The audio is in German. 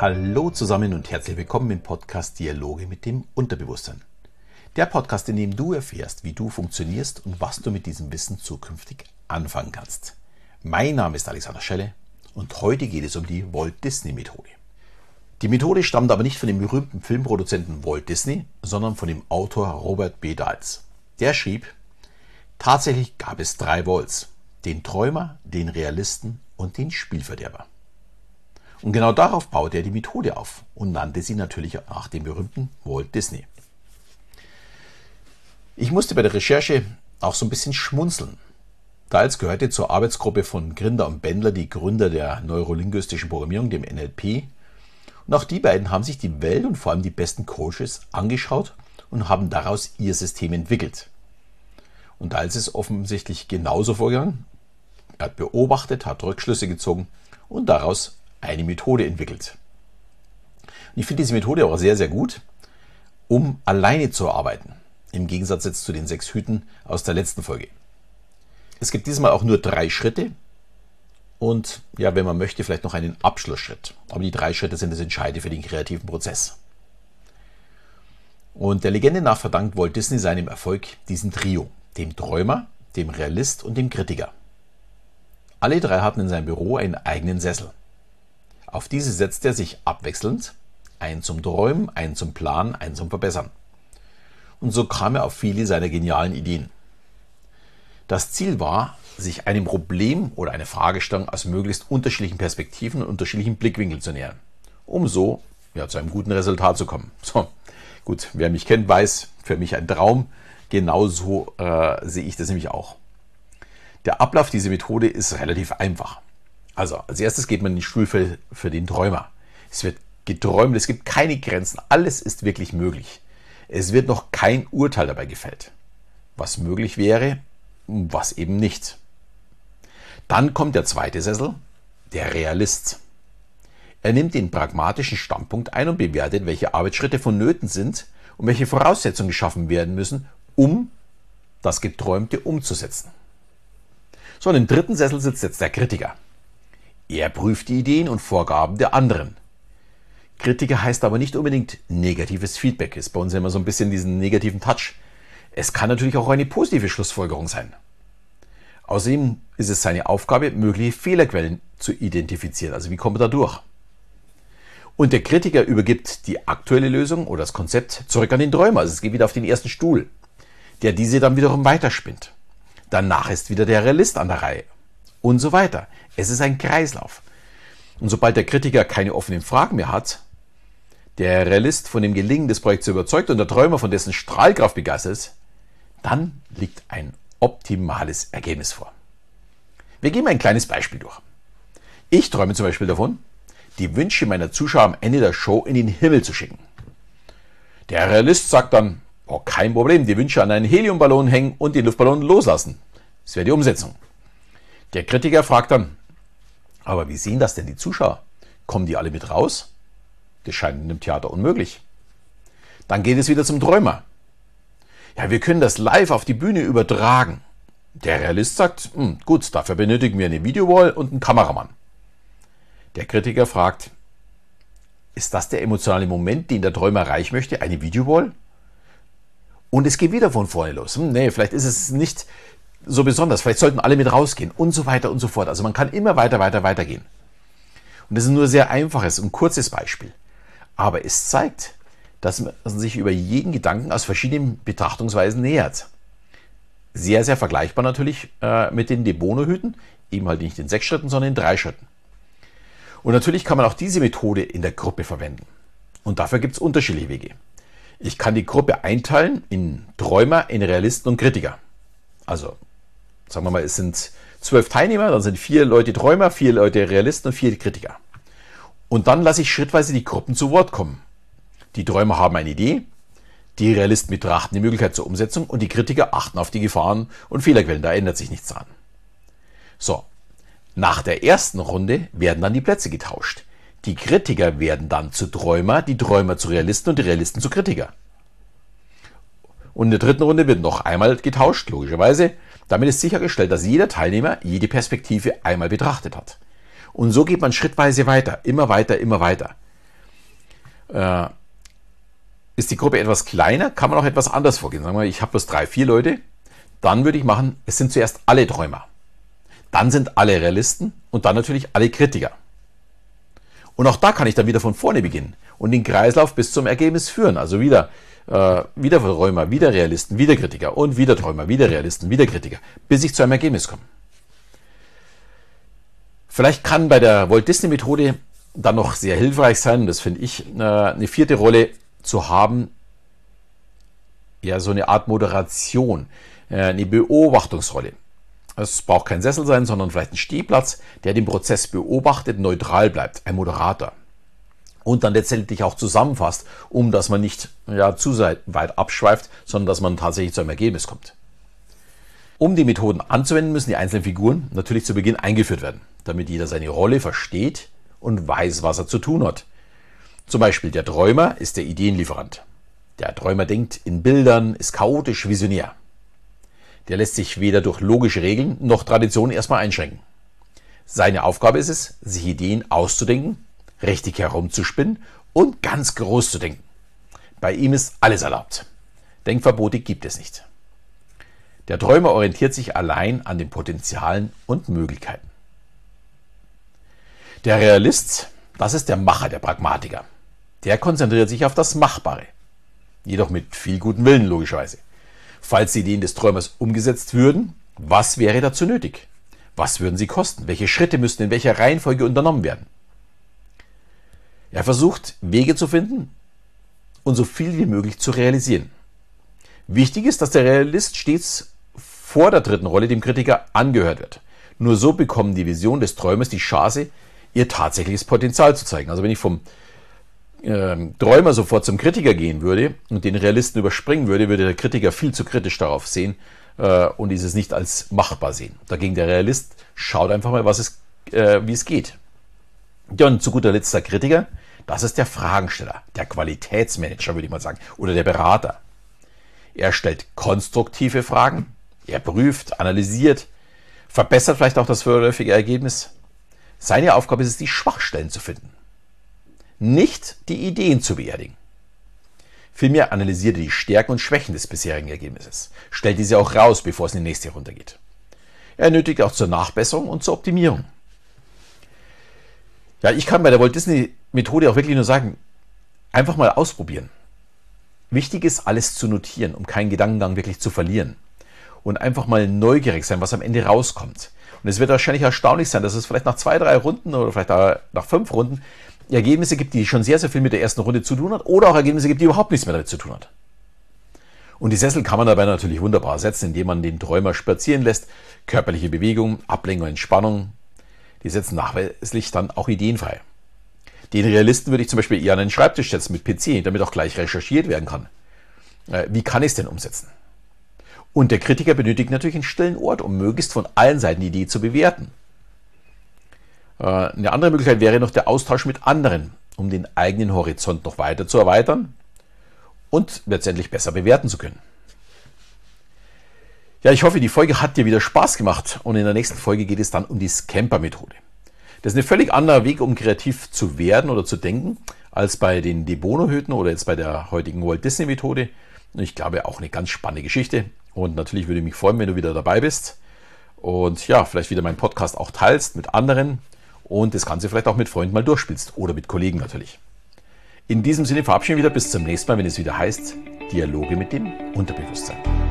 Hallo zusammen und herzlich willkommen im Podcast Dialoge mit dem Unterbewusstsein. Der Podcast, in dem du erfährst, wie du funktionierst und was du mit diesem Wissen zukünftig anfangen kannst. Mein Name ist Alexander Schelle und heute geht es um die Walt Disney Methode. Die Methode stammt aber nicht von dem berühmten Filmproduzenten Walt Disney, sondern von dem Autor Robert B. Dahls. Der schrieb, tatsächlich gab es drei Walls, den Träumer, den Realisten und den Spielverderber. Und genau darauf baute er die Methode auf und nannte sie natürlich nach dem berühmten Walt Disney. Ich musste bei der Recherche auch so ein bisschen schmunzeln. Dahls gehörte zur Arbeitsgruppe von Grinder und Bendler, die Gründer der neurolinguistischen Programmierung, dem NLP. Und auch die beiden haben sich die Welt und vor allem die besten Coaches angeschaut und haben daraus ihr System entwickelt. Und Dahls ist offensichtlich genauso vorgegangen. Er hat beobachtet, hat Rückschlüsse gezogen und daraus eine Methode entwickelt. Und ich finde diese Methode auch sehr, sehr gut, um alleine zu arbeiten. Im Gegensatz jetzt zu den sechs Hüten aus der letzten Folge. Es gibt diesmal auch nur drei Schritte und ja, wenn man möchte, vielleicht noch einen Abschlussschritt. Aber die drei Schritte sind das Entscheidende für den kreativen Prozess. Und der Legende nach verdankt Walt Disney seinem Erfolg diesem Trio, dem Träumer, dem Realist und dem Kritiker. Alle drei hatten in seinem Büro einen eigenen Sessel. Auf diese setzt er sich abwechselnd, einen zum Träumen, einen zum Planen, einen zum Verbessern. Und so kam er auf viele seiner genialen Ideen. Das Ziel war, sich einem Problem oder einer Fragestellung aus möglichst unterschiedlichen Perspektiven und unterschiedlichen Blickwinkeln zu nähern, um so ja, zu einem guten Resultat zu kommen. So, gut, wer mich kennt, weiß, für mich ein Traum. Genauso äh, sehe ich das nämlich auch. Der Ablauf dieser Methode ist relativ einfach. Also als erstes geht man in die Stuhl für, für den Träumer. Es wird geträumt, es gibt keine Grenzen, alles ist wirklich möglich. Es wird noch kein Urteil dabei gefällt. Was möglich wäre, was eben nicht. Dann kommt der zweite Sessel, der Realist. Er nimmt den pragmatischen Standpunkt ein und bewertet, welche Arbeitsschritte vonnöten sind und welche Voraussetzungen geschaffen werden müssen, um das Geträumte umzusetzen. So, und im dritten Sessel sitzt jetzt der Kritiker. Er prüft die Ideen und Vorgaben der anderen. Kritiker heißt aber nicht unbedingt negatives Feedback. Ist bei uns immer so ein bisschen diesen negativen Touch. Es kann natürlich auch eine positive Schlussfolgerung sein. Außerdem ist es seine Aufgabe, mögliche Fehlerquellen zu identifizieren. Also wie kommt er da durch? Und der Kritiker übergibt die aktuelle Lösung oder das Konzept zurück an den Träumer. Also es geht wieder auf den ersten Stuhl, der diese dann wiederum weiterspinnt. Danach ist wieder der Realist an der Reihe und so weiter. Es ist ein Kreislauf. Und sobald der Kritiker keine offenen Fragen mehr hat, der Realist von dem Gelingen des Projekts überzeugt und der Träumer von dessen Strahlkraft begeistert ist, dann liegt ein optimales Ergebnis vor. Wir gehen mal ein kleines Beispiel durch. Ich träume zum Beispiel davon, die Wünsche meiner Zuschauer am Ende der Show in den Himmel zu schicken. Der Realist sagt dann, oh, kein Problem, die Wünsche an einen Heliumballon hängen und den Luftballon loslassen. Das wäre die Umsetzung. Der Kritiker fragt dann, aber wie sehen das denn die Zuschauer? Kommen die alle mit raus? Das scheint in einem Theater unmöglich. Dann geht es wieder zum Träumer. Ja, wir können das live auf die Bühne übertragen. Der Realist sagt, hm, gut, dafür benötigen wir eine Videowall und einen Kameramann. Der Kritiker fragt, ist das der emotionale Moment, den der Träumer erreichen möchte, eine Videowall? Und es geht wieder von vorne los. Hm, nee, vielleicht ist es nicht so besonders. Vielleicht sollten alle mit rausgehen und so weiter und so fort. Also man kann immer weiter, weiter, weiter gehen. Und das ist nur sehr einfaches und kurzes Beispiel. Aber es zeigt, dass man sich über jeden Gedanken aus verschiedenen Betrachtungsweisen nähert. Sehr, sehr vergleichbar natürlich äh, mit den Debono-Hüten. Eben halt nicht in sechs Schritten, sondern in drei Schritten. Und natürlich kann man auch diese Methode in der Gruppe verwenden. Und dafür gibt es unterschiedliche Wege. Ich kann die Gruppe einteilen in Träumer, in Realisten und Kritiker. Also sagen wir mal, es sind zwölf Teilnehmer, dann sind vier Leute Träumer, vier Leute Realisten und vier Kritiker. Und dann lasse ich schrittweise die Gruppen zu Wort kommen. Die Träumer haben eine Idee, die Realisten betrachten die Möglichkeit zur Umsetzung und die Kritiker achten auf die Gefahren und Fehlerquellen. Da ändert sich nichts dran. So, nach der ersten Runde werden dann die Plätze getauscht. Die Kritiker werden dann zu Träumer, die Träumer zu Realisten und die Realisten zu Kritiker. Und in der dritten Runde wird noch einmal getauscht, logischerweise. Damit ist sichergestellt, dass jeder Teilnehmer jede Perspektive einmal betrachtet hat. Und so geht man schrittweise weiter, immer weiter, immer weiter. Äh, ist die Gruppe etwas kleiner, kann man auch etwas anders vorgehen. Sagen wir, ich habe bloß drei, vier Leute. Dann würde ich machen, es sind zuerst alle Träumer. Dann sind alle Realisten und dann natürlich alle Kritiker. Und auch da kann ich dann wieder von vorne beginnen und den Kreislauf bis zum Ergebnis führen. Also wieder, äh, wieder Träumer, wieder Realisten, wieder Kritiker und wieder Träumer, wieder Realisten, wieder Kritiker, bis ich zu einem Ergebnis komme. Vielleicht kann bei der Walt Disney Methode dann noch sehr hilfreich sein, das finde ich, äh, eine vierte Rolle zu haben, ja, so eine Art Moderation, äh, eine Beobachtungsrolle. Es braucht kein Sessel sein, sondern vielleicht ein Stehplatz, der den Prozess beobachtet, neutral bleibt, ein Moderator. Und dann letztendlich auch zusammenfasst, um dass man nicht ja, zu weit abschweift, sondern dass man tatsächlich zu einem Ergebnis kommt. Um die Methoden anzuwenden, müssen die einzelnen Figuren natürlich zu Beginn eingeführt werden, damit jeder seine Rolle versteht und weiß, was er zu tun hat. Zum Beispiel der Träumer ist der Ideenlieferant. Der Träumer denkt in Bildern, ist chaotisch visionär der lässt sich weder durch logische Regeln noch Traditionen erstmal einschränken. Seine Aufgabe ist es, sich Ideen auszudenken, richtig herumzuspinnen und ganz groß zu denken. Bei ihm ist alles erlaubt. Denkverbote gibt es nicht. Der Träumer orientiert sich allein an den Potenzialen und Möglichkeiten. Der Realist, das ist der Macher, der Pragmatiker. Der konzentriert sich auf das Machbare. Jedoch mit viel gutem Willen, logischerweise. Falls die Ideen des Träumers umgesetzt würden, was wäre dazu nötig? Was würden sie kosten? Welche Schritte müssten in welcher Reihenfolge unternommen werden? Er versucht, Wege zu finden und so viel wie möglich zu realisieren. Wichtig ist, dass der Realist stets vor der dritten Rolle dem Kritiker angehört wird. Nur so bekommen die Vision des Träumers die Chance, ihr tatsächliches Potenzial zu zeigen. Also wenn ich vom ähm, Träumer sofort zum Kritiker gehen würde und den Realisten überspringen würde, würde der Kritiker viel zu kritisch darauf sehen äh, und dieses nicht als machbar sehen. Dagegen der Realist schaut einfach mal, was es, äh, wie es geht. Ja, und zu guter Letzt der Kritiker, das ist der Fragensteller, der Qualitätsmanager, würde ich mal sagen, oder der Berater. Er stellt konstruktive Fragen, er prüft, analysiert, verbessert vielleicht auch das vorläufige Ergebnis. Seine Aufgabe ist es, die Schwachstellen zu finden nicht die Ideen zu beerdigen. Vielmehr analysiert er die Stärken und Schwächen des bisherigen Ergebnisses, stellt diese auch raus, bevor es in die nächste Runde geht. Er nötigt auch zur Nachbesserung und zur Optimierung. Ja, ich kann bei der Walt Disney Methode auch wirklich nur sagen, einfach mal ausprobieren. Wichtig ist, alles zu notieren, um keinen Gedankengang wirklich zu verlieren. Und einfach mal neugierig sein, was am Ende rauskommt. Und es wird wahrscheinlich erstaunlich sein, dass es vielleicht nach zwei, drei Runden oder vielleicht nach fünf Runden Ergebnisse gibt, die schon sehr, sehr viel mit der ersten Runde zu tun hat, oder auch Ergebnisse gibt, die überhaupt nichts mehr damit zu tun hat. Und die Sessel kann man dabei natürlich wunderbar setzen, indem man den Träumer spazieren lässt, körperliche Bewegung, Ablenkung, Entspannung. Die setzen nachweislich dann auch ideenfrei. Den Realisten würde ich zum Beispiel eher an einen Schreibtisch setzen mit PC, damit auch gleich recherchiert werden kann. Äh, wie kann ich es denn umsetzen? Und der Kritiker benötigt natürlich einen stillen Ort, um möglichst von allen Seiten die Idee zu bewerten. Äh, eine andere Möglichkeit wäre noch der Austausch mit anderen, um den eigenen Horizont noch weiter zu erweitern und letztendlich besser bewerten zu können. Ja, ich hoffe, die Folge hat dir wieder Spaß gemacht und in der nächsten Folge geht es dann um die Scamper-Methode. Das ist ein völlig anderer Weg, um kreativ zu werden oder zu denken, als bei den De Bono-Hüten oder jetzt bei der heutigen Walt Disney-Methode. Ich glaube, auch eine ganz spannende Geschichte. Und natürlich würde ich mich freuen, wenn du wieder dabei bist und ja, vielleicht wieder meinen Podcast auch teilst mit anderen und das Ganze vielleicht auch mit Freunden mal durchspielst oder mit Kollegen natürlich. In diesem Sinne verabschieden wir wieder bis zum nächsten Mal, wenn es wieder heißt Dialoge mit dem Unterbewusstsein.